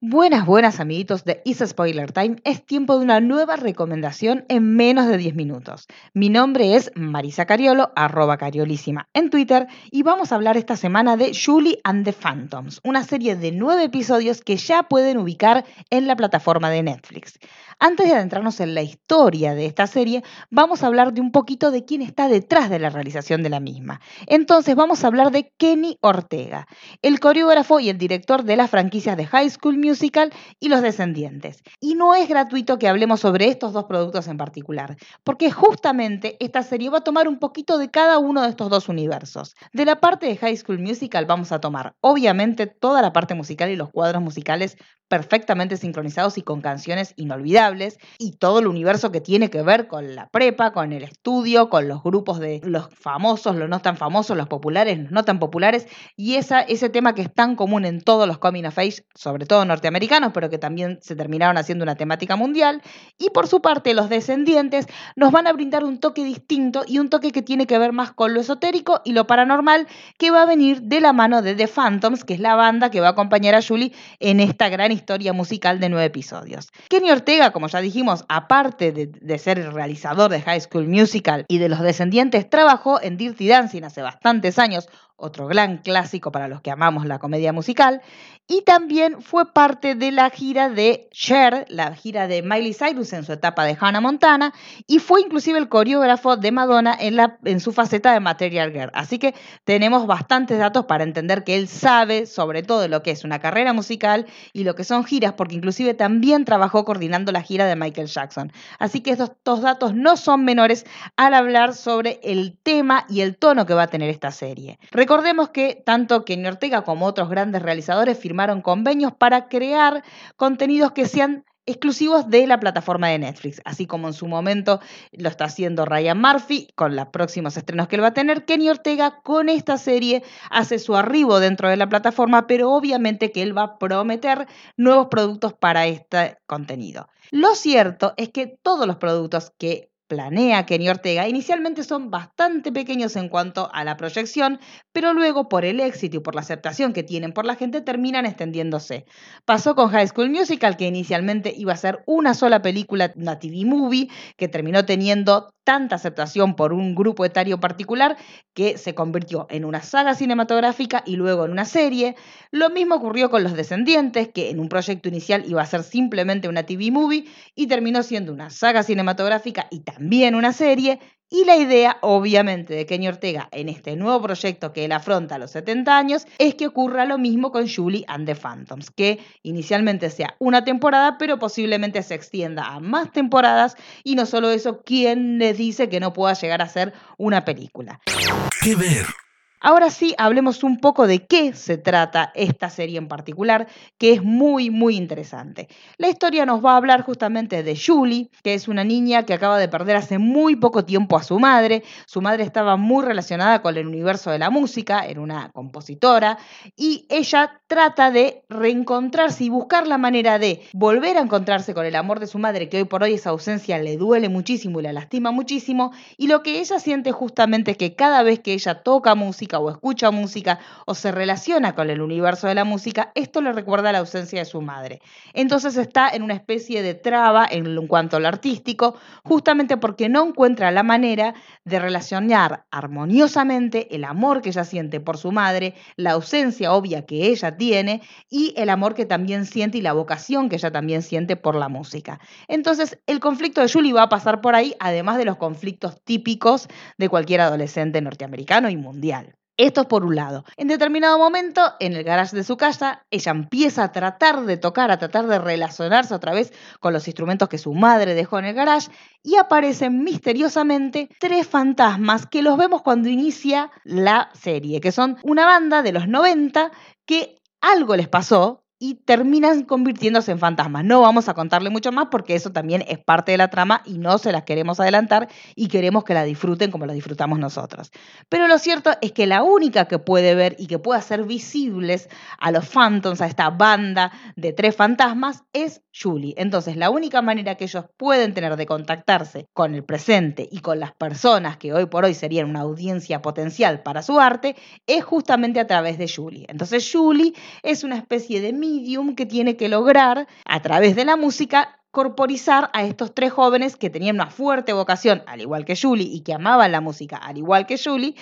Buenas, buenas amiguitos de Is Spoiler Time. Es tiempo de una nueva recomendación en menos de 10 minutos. Mi nombre es Marisa Cariolo, arroba cariolísima en Twitter, y vamos a hablar esta semana de Julie and the Phantoms, una serie de nueve episodios que ya pueden ubicar en la plataforma de Netflix. Antes de adentrarnos en la historia de esta serie, vamos a hablar de un poquito de quién está detrás de la realización de la misma. Entonces vamos a hablar de Kenny Ortega, el coreógrafo y el director de las franquicias de High School Musical y Los Descendientes. Y no es gratuito que hablemos sobre estos dos productos en particular, porque justamente esta serie va a tomar un poquito de cada uno de estos dos universos. De la parte de High School Musical vamos a tomar obviamente toda la parte musical y los cuadros musicales perfectamente sincronizados y con canciones inolvidables y todo el universo que tiene que ver con la prepa, con el estudio, con los grupos de los famosos, los no tan famosos, los populares, los no tan populares y esa, ese tema que es tan común en todos los coming of age, sobre todo norteamericanos, pero que también se terminaron haciendo una temática mundial. Y por su parte, los descendientes nos van a brindar un toque distinto y un toque que tiene que ver más con lo esotérico y lo paranormal que va a venir de la mano de The Phantoms, que es la banda que va a acompañar a Julie en esta gran historia musical de nueve episodios. Kenny Ortega, como ya dijimos, aparte de, ser el realizador de High School Musical y de Los Descendientes, trabajó en Dirty Dancing hace bastantes años, otro gran clásico para los que amamos la comedia musical, y también fue parte de la gira de Cher, la gira de Miley Cyrus en su etapa de Hannah Montana, y fue inclusive el coreógrafo de Madonna en, su faceta de Material Girl. Así que tenemos bastantes datos para entender que él sabe sobre todo lo que es una carrera musical y lo que son giras, porque inclusive también trabajó coordinando la gira de Michael Jackson. Así que estos, estos datos no son menores al hablar sobre el tema y el tono que va a tener esta serie. Recordemos que tanto Kenny Ortega como otros grandes realizadores firmaron convenios para crear contenidos que sean exclusivos de la plataforma de Netflix, así como en su momento lo está haciendo Ryan Murphy con los próximos estrenos que él va a tener. Kenny Ortega con esta serie hace su arribo dentro de la plataforma, pero obviamente que él va a prometer nuevos productos para este contenido. Lo cierto es que todos los productos que planea Kenny Ortega inicialmente son bastante pequeños en cuanto a la proyección, pero luego por el éxito y por la aceptación que tienen por la gente terminan extendiéndose. Pasó con High School Musical, que inicialmente iba a ser una sola película, una TV movie, que terminó teniendo tanta aceptación por un grupo etario particular que se convirtió en una saga cinematográfica y luego en una serie. Lo mismo ocurrió con Los Descendientes, que en un proyecto inicial iba a ser simplemente una TV movie y terminó siendo una saga cinematográfica y también una serie, y la idea, obviamente, de Kenny Ortega en este nuevo proyecto que él afronta a los 70 años es que ocurra lo mismo con Julie and the Phantoms, que inicialmente sea una temporada, pero posiblemente se extienda a más temporadas y no solo eso, ¿quién les dice que no pueda llegar a ser una película? ¿Qué ver? Ahora sí, hablemos un poco de qué se trata esta serie en particular, que es muy, muy interesante. La historia nos va a hablar justamente de Julie, que es una niña que acaba de perder hace muy poco tiempo a su madre. Su madre estaba muy relacionada con el universo de la música, era una compositora, y ella trata de reencontrarse y buscar la manera de volver a encontrarse con el amor de su madre, que hoy por hoy esa ausencia le duele muchísimo y la lastima muchísimo, y lo que ella siente justamente es que cada vez que ella toca música, o escucha música o se relaciona con el universo de la música, esto le recuerda la ausencia de su madre. Entonces está en una especie de traba en cuanto al artístico, justamente porque no encuentra la manera de relacionar armoniosamente el amor que ella siente por su madre, la ausencia obvia que ella tiene y el amor que también siente y la vocación que ella también siente por la música. Entonces, el conflicto de Julie va a pasar por ahí, además de los conflictos típicos de cualquier adolescente norteamericano y mundial. Esto por un lado. En determinado momento, en el garage de su casa, ella empieza a tratar de tocar, a tratar de relacionarse otra vez con los instrumentos que su madre dejó en el garage y aparecen misteriosamente tres fantasmas que los vemos cuando inicia la serie, que son una banda de los 90 que algo les pasó y terminan convirtiéndose en fantasmas. No vamos a contarle mucho más porque eso también es parte de la trama y no se las queremos adelantar y queremos que la disfruten como la disfrutamos nosotros. Pero lo cierto es que la única que puede ver y que puede hacer visibles a los Phantoms, a esta banda de tres fantasmas, es Julie. Entonces, la única manera que ellos pueden tener de contactarse con el presente y con las personas que hoy por hoy serían una audiencia potencial para su arte es justamente a través de Julie. Entonces, Julie es una especie de que tiene que lograr, a través de la música, corporizar a estos tres jóvenes que tenían una fuerte vocación, al igual que Julie, y que amaban la música, al igual que Julie,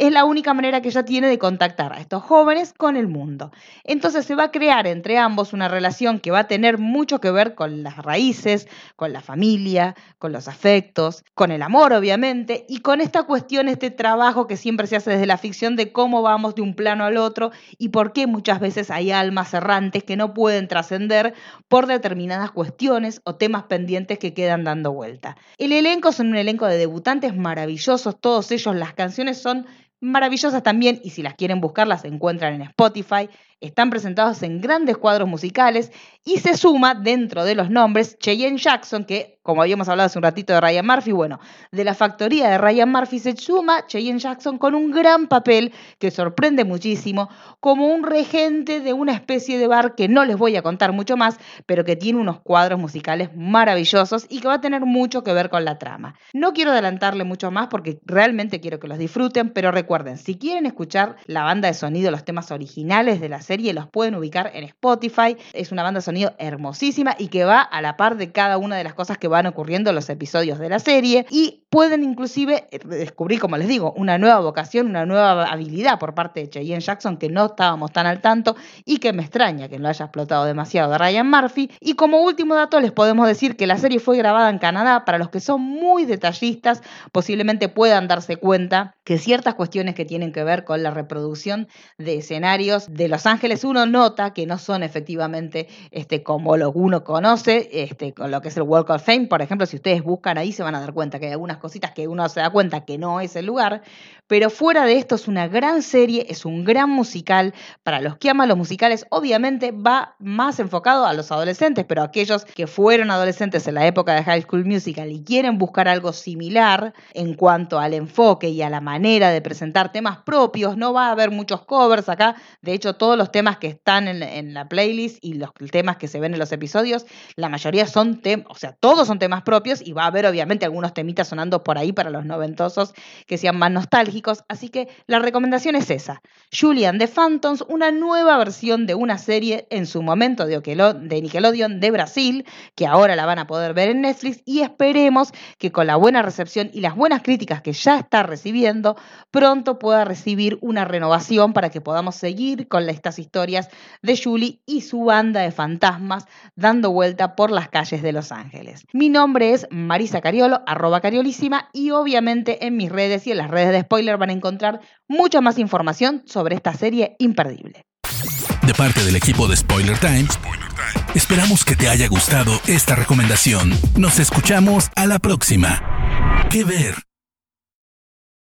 es la única manera que ella tiene de contactar a estos jóvenes con el mundo. Entonces se va a crear entre ambos una relación que va a tener mucho que ver con las raíces, con la familia, con los afectos, con el amor obviamente, y con esta cuestión, este trabajo que siempre se hace desde la ficción de cómo vamos de un plano al otro y por qué muchas veces hay almas errantes que no pueden trascender por determinadas cuestiones o temas pendientes que quedan dando vuelta. El elenco son un elenco de debutantes maravillosos, todos ellos, las canciones son maravillosas también y si las quieren buscar las encuentran en Spotify. Están presentados en grandes cuadros musicales y se suma dentro de los nombres Cheyenne Jackson, que como habíamos hablado hace un ratito de Ryan Murphy, bueno, de la factoría de Ryan Murphy se suma Cheyenne Jackson con un gran papel que sorprende muchísimo, como un regente de una especie de bar que no les voy a contar mucho más, pero que tiene unos cuadros musicales maravillosos y que va a tener mucho que ver con la trama. No quiero adelantarle mucho más porque realmente quiero que los disfruten, pero recuerden, si quieren escuchar la banda de sonido, los temas originales de la serie, los pueden ubicar en Spotify. Es una banda de sonido hermosísima y que va a la par de cada una de las cosas que van ocurriendo en los episodios de la serie y pueden inclusive eh, descubrir, como les digo, una nueva vocación, una nueva habilidad por parte de Cheyenne Jackson que no estábamos tan al tanto y que me extraña que no haya explotado demasiado de Ryan Murphy. Y como último dato les podemos decir que la serie fue grabada en Canadá. Para los que son muy detallistas, posiblemente puedan darse cuenta que ciertas cuestiones que tienen que ver con la reproducción de escenarios de Los Ángeles uno nota que no son efectivamente este, como lo uno conoce, este, con lo que es el Walk of Fame. Por ejemplo, si ustedes buscan ahí se van a dar cuenta que hay algunas cositas que uno se da cuenta que no es el lugar. Pero fuera de esto es una gran serie, es un gran musical. Para los que aman los musicales, obviamente va más enfocado a los adolescentes, pero aquellos que fueron adolescentes en la época de High School Musical y quieren buscar algo similar en cuanto al enfoque y a la manera de presentar temas propios, no va a haber muchos covers acá. De hecho, todos los temas que están en, la playlist y los temas que se ven en los episodios, la mayoría son temas, o sea, todos son temas propios y va a haber obviamente algunos temitas sonando por ahí para los noventosos que sean más nostálgicos. Así que la recomendación es esa. Julian de Phantoms, una nueva versión de una serie en su momento de, de Nickelodeon de Brasil, que ahora la van a poder ver en Netflix y esperemos que con la buena recepción y las buenas críticas que ya está recibiendo, pronto pueda recibir una renovación para que podamos seguir con estas historias de Julie y su banda de fantasmas dando vuelta por las calles de Los Ángeles. Mi nombre es Marisa Cariolo, arroba y obviamente en mis redes y en las redes de spoiler van a encontrar mucha más información sobre esta serie imperdible. De parte del equipo de Spoiler Times, esperamos que te haya gustado esta recomendación. Nos escuchamos a la próxima. ¿Qué ver?